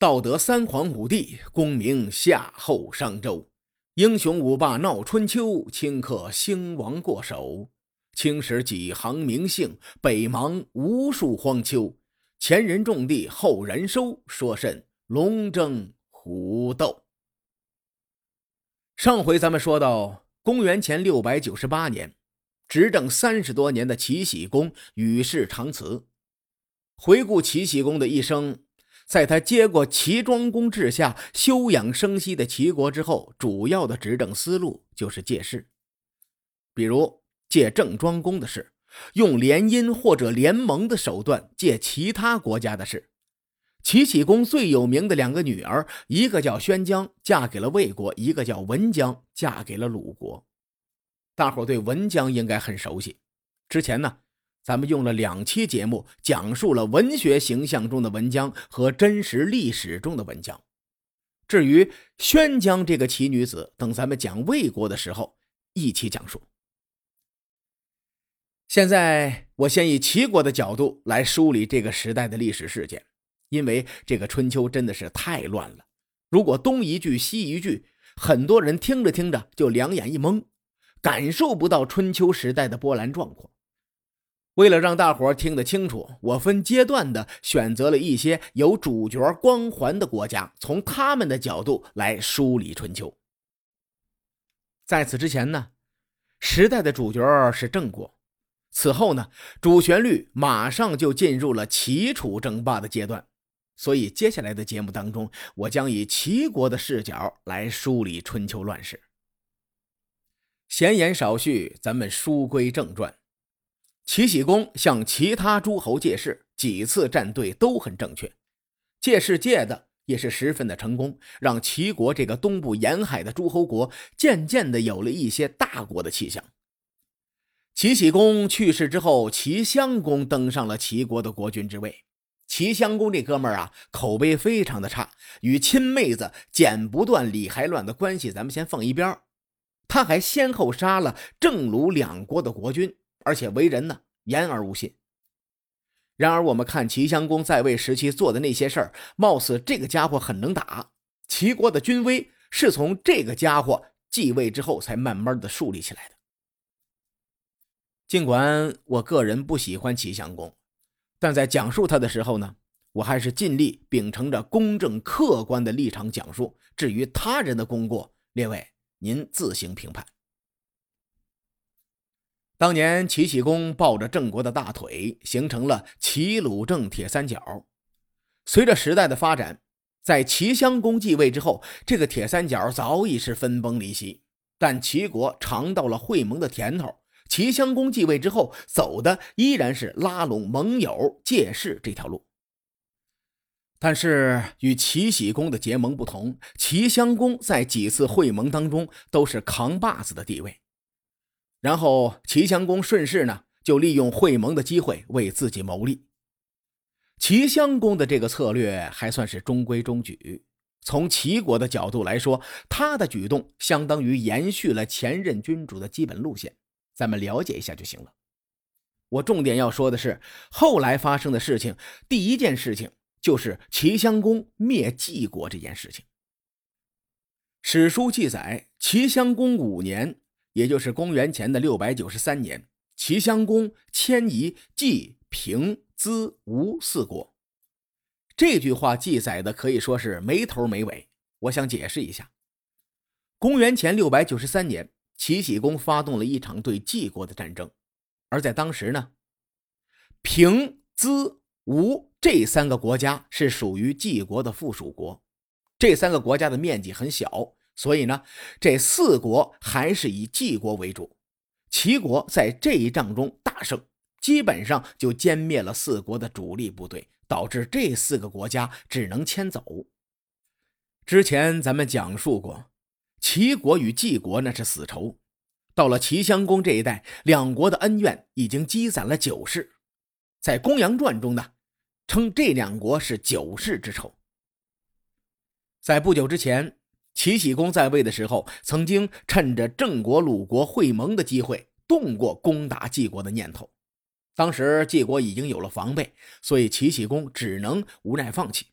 道德三皇五帝，功名夏后商周。英雄五霸闹春秋，顷刻兴亡过手。青史几行名姓，北邙无数荒丘。前人种地，后人收，说甚龙争虎斗？上回咱们说到，公元前六百九十八年，执政三十多年的齐僖公与世长辞。回顾齐僖公的一生。在他接过齐庄公治下休养生息的齐国之后，主要的执政思路就是借势，比如借郑庄公的事，用联姻或者联盟的手段借其他国家的事。齐僖公最有名的两个女儿，一个叫宣姜，嫁给了魏国；一个叫文姜，嫁给了鲁国。大伙对文姜应该很熟悉，之前呢。咱们用了两期节目，讲述了文学形象中的文姜和真实历史中的文姜。至于宣姜这个奇女子，等咱们讲魏国的时候一起讲述。现在我先以齐国的角度来梳理这个时代的历史事件，因为这个春秋真的是太乱了。如果东一句西一句，很多人听着听着就两眼一蒙，感受不到春秋时代的波澜壮阔。为了让大伙听得清楚，我分阶段的选择了一些有主角光环的国家，从他们的角度来梳理春秋。在此之前呢，时代的主角是郑国，此后呢，主旋律马上就进入了齐楚争霸的阶段，所以接下来的节目当中，我将以齐国的视角来梳理春秋乱世。闲言少叙，咱们书归正传。齐僖公向其他诸侯借势，几次站队都很正确，借势借的也是十分的成功，让齐国这个东部沿海的诸侯国渐渐的有了一些大国的气象。齐僖公去世之后，齐襄公登上了齐国的国君之位。齐襄公这哥们儿啊，口碑非常的差，与亲妹子剪不断理还乱的关系，咱们先放一边他还先后杀了郑鲁两国的国君。而且为人呢言而无信。然而我们看齐襄公在位时期做的那些事儿，貌似这个家伙很能打。齐国的军威是从这个家伙继位之后才慢慢的树立起来的。尽管我个人不喜欢齐襄公，但在讲述他的时候呢，我还是尽力秉承着公正客观的立场讲述。至于他人的功过，列位您自行评判。当年齐僖公抱着郑国的大腿，形成了齐鲁郑铁三角。随着时代的发展，在齐襄公继位之后，这个铁三角早已是分崩离析。但齐国尝到了会盟的甜头，齐襄公继位之后，走的依然是拉拢盟友、借势这条路。但是与齐僖公的结盟不同，齐襄公在几次会盟当中都是扛把子的地位。然后齐襄公顺势呢，就利用会盟的机会为自己谋利。齐襄公的这个策略还算是中规中矩。从齐国的角度来说，他的举动相当于延续了前任君主的基本路线。咱们了解一下就行了。我重点要说的是后来发生的事情。第一件事情就是齐襄公灭晋国这件事情。史书记载，齐襄公五年。也就是公元前的六百九十三年，齐襄公迁移冀、平、淄、吴四国。这句话记载的可以说是没头没尾。我想解释一下：公元前六百九十三年，齐僖公发动了一场对晋国的战争，而在当时呢，平、淄、吴这三个国家是属于晋国的附属国，这三个国家的面积很小。所以呢，这四国还是以晋国为主。齐国在这一仗中大胜，基本上就歼灭了四国的主力部队，导致这四个国家只能迁走。之前咱们讲述过，齐国与晋国那是死仇，到了齐襄公这一代，两国的恩怨已经积攒了九世。在《公羊传》中呢，称这两国是九世之仇。在不久之前。齐僖公在位的时候，曾经趁着郑国、鲁国会盟的机会，动过攻打晋国的念头。当时晋国已经有了防备，所以齐僖公只能无奈放弃。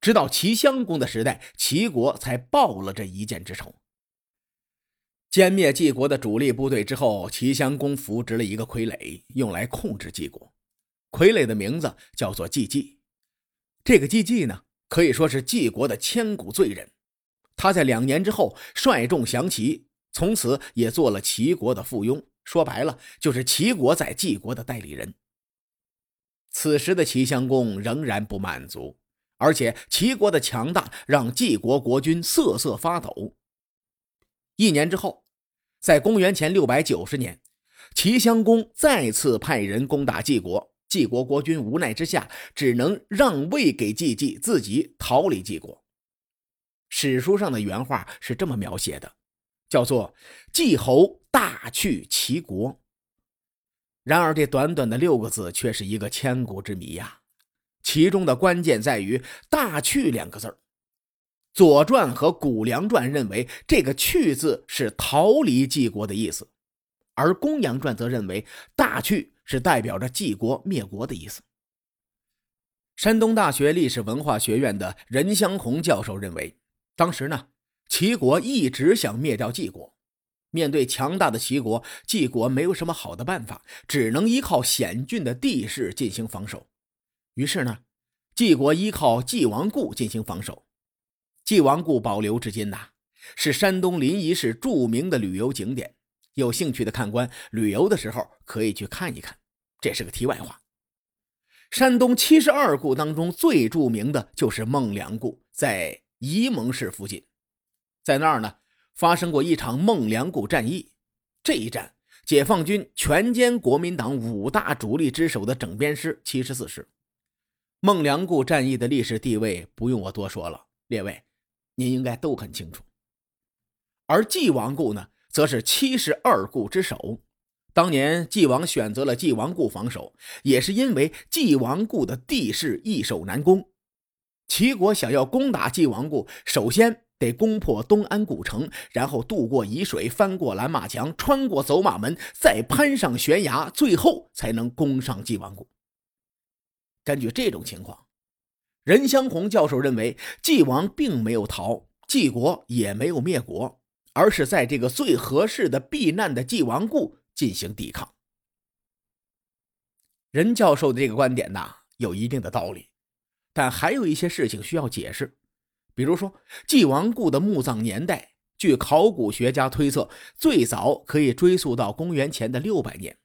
直到齐襄公的时代，齐国才报了这一箭之仇。歼灭晋国的主力部队之后，齐襄公扶植了一个傀儡，用来控制晋国。傀儡的名字叫做季季。这个季季呢，可以说是晋国的千古罪人。他在两年之后率众降齐，从此也做了齐国的附庸。说白了，就是齐国在晋国的代理人。此时的齐襄公仍然不满足，而且齐国的强大让晋国国君瑟瑟发抖。一年之后，在公元前六百九十年，齐襄公再次派人攻打晋国，晋国国君无奈之下，只能让位给季季，自己逃离晋国。史书上的原话是这么描写的，叫做“季侯大去齐国”。然而，这短短的六个字却是一个千古之谜呀！其中的关键在于“大去”两个字。《左传》和《谷梁传》认为这个“去”字是逃离季国的意思，而《公羊传》则认为“大去”是代表着季国灭国的意思。山东大学历史文化学院的任香红教授认为，当时呢，齐国一直想灭掉晋国，面对强大的齐国，晋国没有什么好的办法，只能依靠险峻的地势进行防守。于是呢，晋国依靠晋王固进行防守。晋王固保留至今呐，是山东临沂市著名的旅游景点。有兴趣的看官，旅游的时候可以去看一看。这是个题外话。山东七十二故当中最著名的就是孟良崮，在沂蒙市附近，在那儿呢发生过一场孟良崮战役。这一战，解放军全歼国民党五大主力之首的整编师七十四师。孟良崮战役的历史地位不用我多说了，列位。您应该都很清楚，而晋王固呢，则是七十二固之首。当年晋王选择了晋王固防守，也是因为晋王固的地势易守难攻。齐国想要攻打晋王固，首先得攻破东安古城，然后渡过沂水，翻过蓝马墙，穿过走马门，再攀上悬崖，最后才能攻上晋王固。根据这种情况。任香红教授认为，晋王并没有逃，晋国也没有灭国，而是在这个最合适的避难的晋王固进行抵抗。任教授的这个观点呐，有一定的道理，但还有一些事情需要解释。比如说，晋王固的墓葬年代，据考古学家推测，最早可以追溯到公元前的六百年，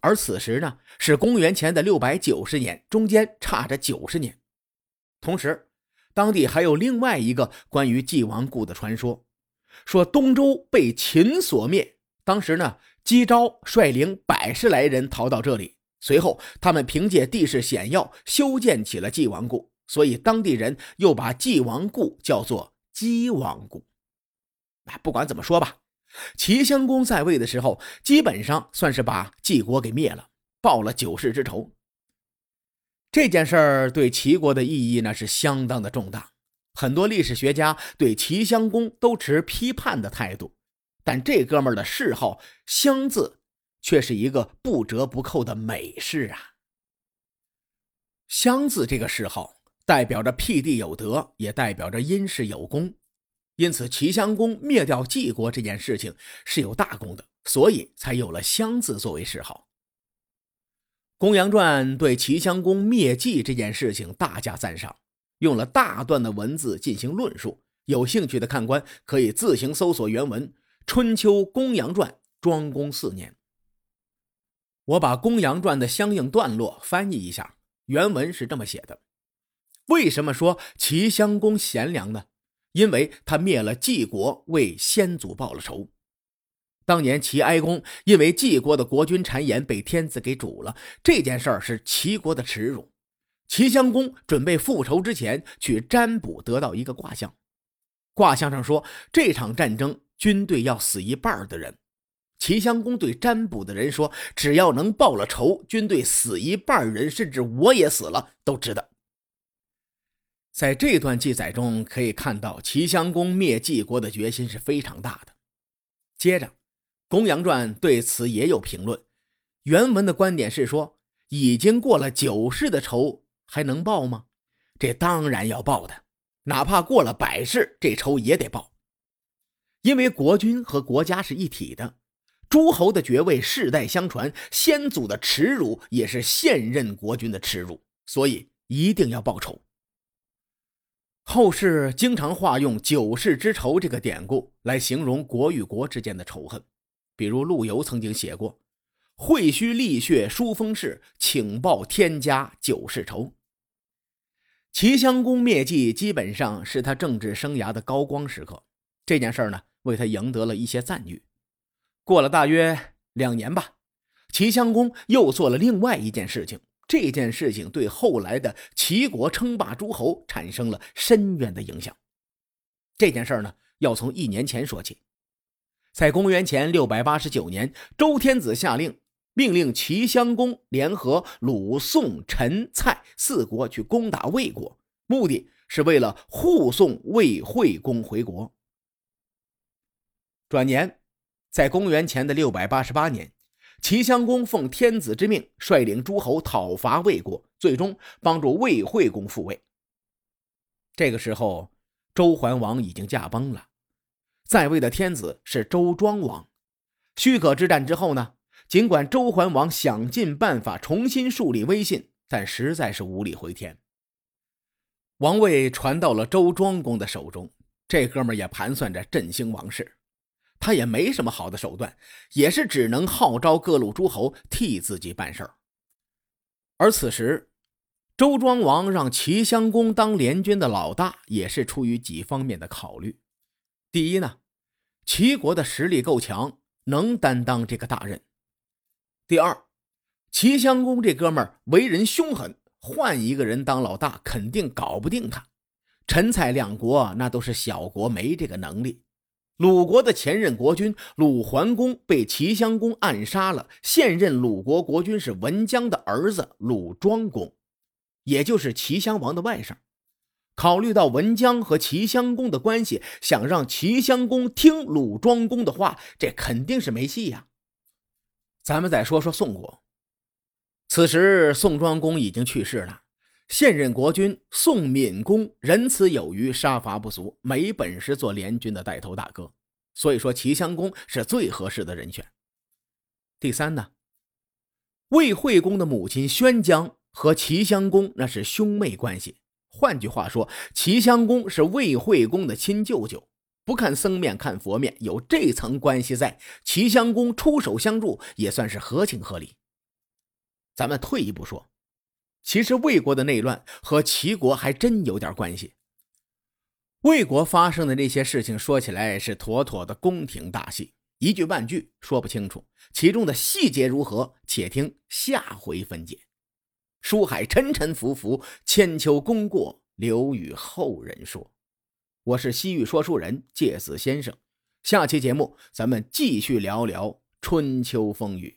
而此时呢，是公元前的六百九十年，中间差着九十年。同时，当地还有另外一个关于晋王固的传说，说东周被秦所灭。当时呢，姬昭率领百十来人逃到这里，随后他们凭借地势险要，修建起了晋王故，所以当地人又把晋王故叫做姬王故。不管怎么说吧，齐襄公在位的时候，基本上算是把晋国给灭了，报了九世之仇。这件事儿对齐国的意义呢是相当的重大，很多历史学家对齐襄公都持批判的态度，但这哥们儿的谥号“襄”字却是一个不折不扣的美事啊。襄字这个谥号代表着辟地有德，也代表着因事有功，因此齐襄公灭掉晋国这件事情是有大功的，所以才有了襄字作为谥号。《公羊传》对齐襄公灭晋这件事情大加赞赏，用了大段的文字进行论述。有兴趣的看官可以自行搜索原文《春秋公羊传》庄公四年。我把《公羊传》的相应段落翻译一下，原文是这么写的：为什么说齐襄公贤良呢？因为他灭了晋国，为先祖报了仇。当年齐哀公因为晋国的国君谗言被天子给煮了，这件事儿是齐国的耻辱。齐襄公准备复仇之前，去占卜得到一个卦象，卦象上说这场战争军队要死一半的人。齐襄公对占卜的人说：“只要能报了仇，军队死一半人，甚至我也死了都值得。”在这段记载中可以看到，齐襄公灭晋国的决心是非常大的。接着。《公羊传》对此也有评论，原文的观点是说，已经过了九世的仇，还能报吗？这当然要报的，哪怕过了百世，这仇也得报。因为国君和国家是一体的，诸侯的爵位世代相传，先祖的耻辱也是现任国君的耻辱，所以一定要报仇。后世经常化用“九世之仇”这个典故来形容国与国之间的仇恨，比如陆游曾经写过：“会须立血书封事，请报天家九世仇。”齐襄公灭迹基本上是他政治生涯的高光时刻，这件事呢为他赢得了一些赞誉。过了大约两年吧，齐襄公又做了另外一件事情。这件事情对后来的齐国称霸诸侯产生了深远的影响。这件事呢，要从一年前说起。在公元前六百八十九年，周天子下令，命令齐襄公联合鲁、宋、陈、蔡四国去攻打魏国，目的是为了护送魏惠公回国。转年，在公元前的六百八十八年。齐襄公奉天子之命，率领诸侯讨伐魏国，最终帮助魏惠公复位。这个时候，周桓王已经驾崩了，在位的天子是周庄王。许可之战之后呢，尽管周桓王想尽办法重新树立威信，但实在是无力回天。王位传到了周庄公的手中，这哥们也盘算着振兴王室。他也没什么好的手段，也是只能号召各路诸侯替自己办事儿。而此时，周庄王让齐襄公当联军的老大，也是出于几方面的考虑。第一呢，齐国的实力够强，能担当这个大任；第二，齐襄公这哥们儿为人凶狠，换一个人当老大肯定搞不定他。陈蔡两国那都是小国，没这个能力。鲁国的前任国君鲁桓公被齐襄公暗杀了，现任鲁国国君是文姜的儿子鲁庄公，也就是齐襄王的外甥。考虑到文姜和齐襄公的关系，想让齐襄公听鲁庄公的话，这肯定是没戏呀。咱们再说说宋国，此时宋庄公已经去世了。现任国君宋闵公仁慈有余，杀伐不俗，没本事做联军的带头大哥，所以说齐襄公是最合适的人选。第三呢，魏惠公的母亲宣姜和齐襄公那是兄妹关系，换句话说，齐襄公是魏惠公的亲舅舅，不看僧面看佛面，有这层关系在，齐襄公出手相助也算是合情合理。咱们退一步说。其实魏国的内乱和齐国还真有点关系。魏国发生的那些事情，说起来是妥妥的宫廷大戏，一句半句说不清楚，其中的细节如何，且听下回分解。书海沉沉浮浮，千秋功过留与后人说。我是西域说书人介子先生，下期节目咱们继续聊聊春秋风雨。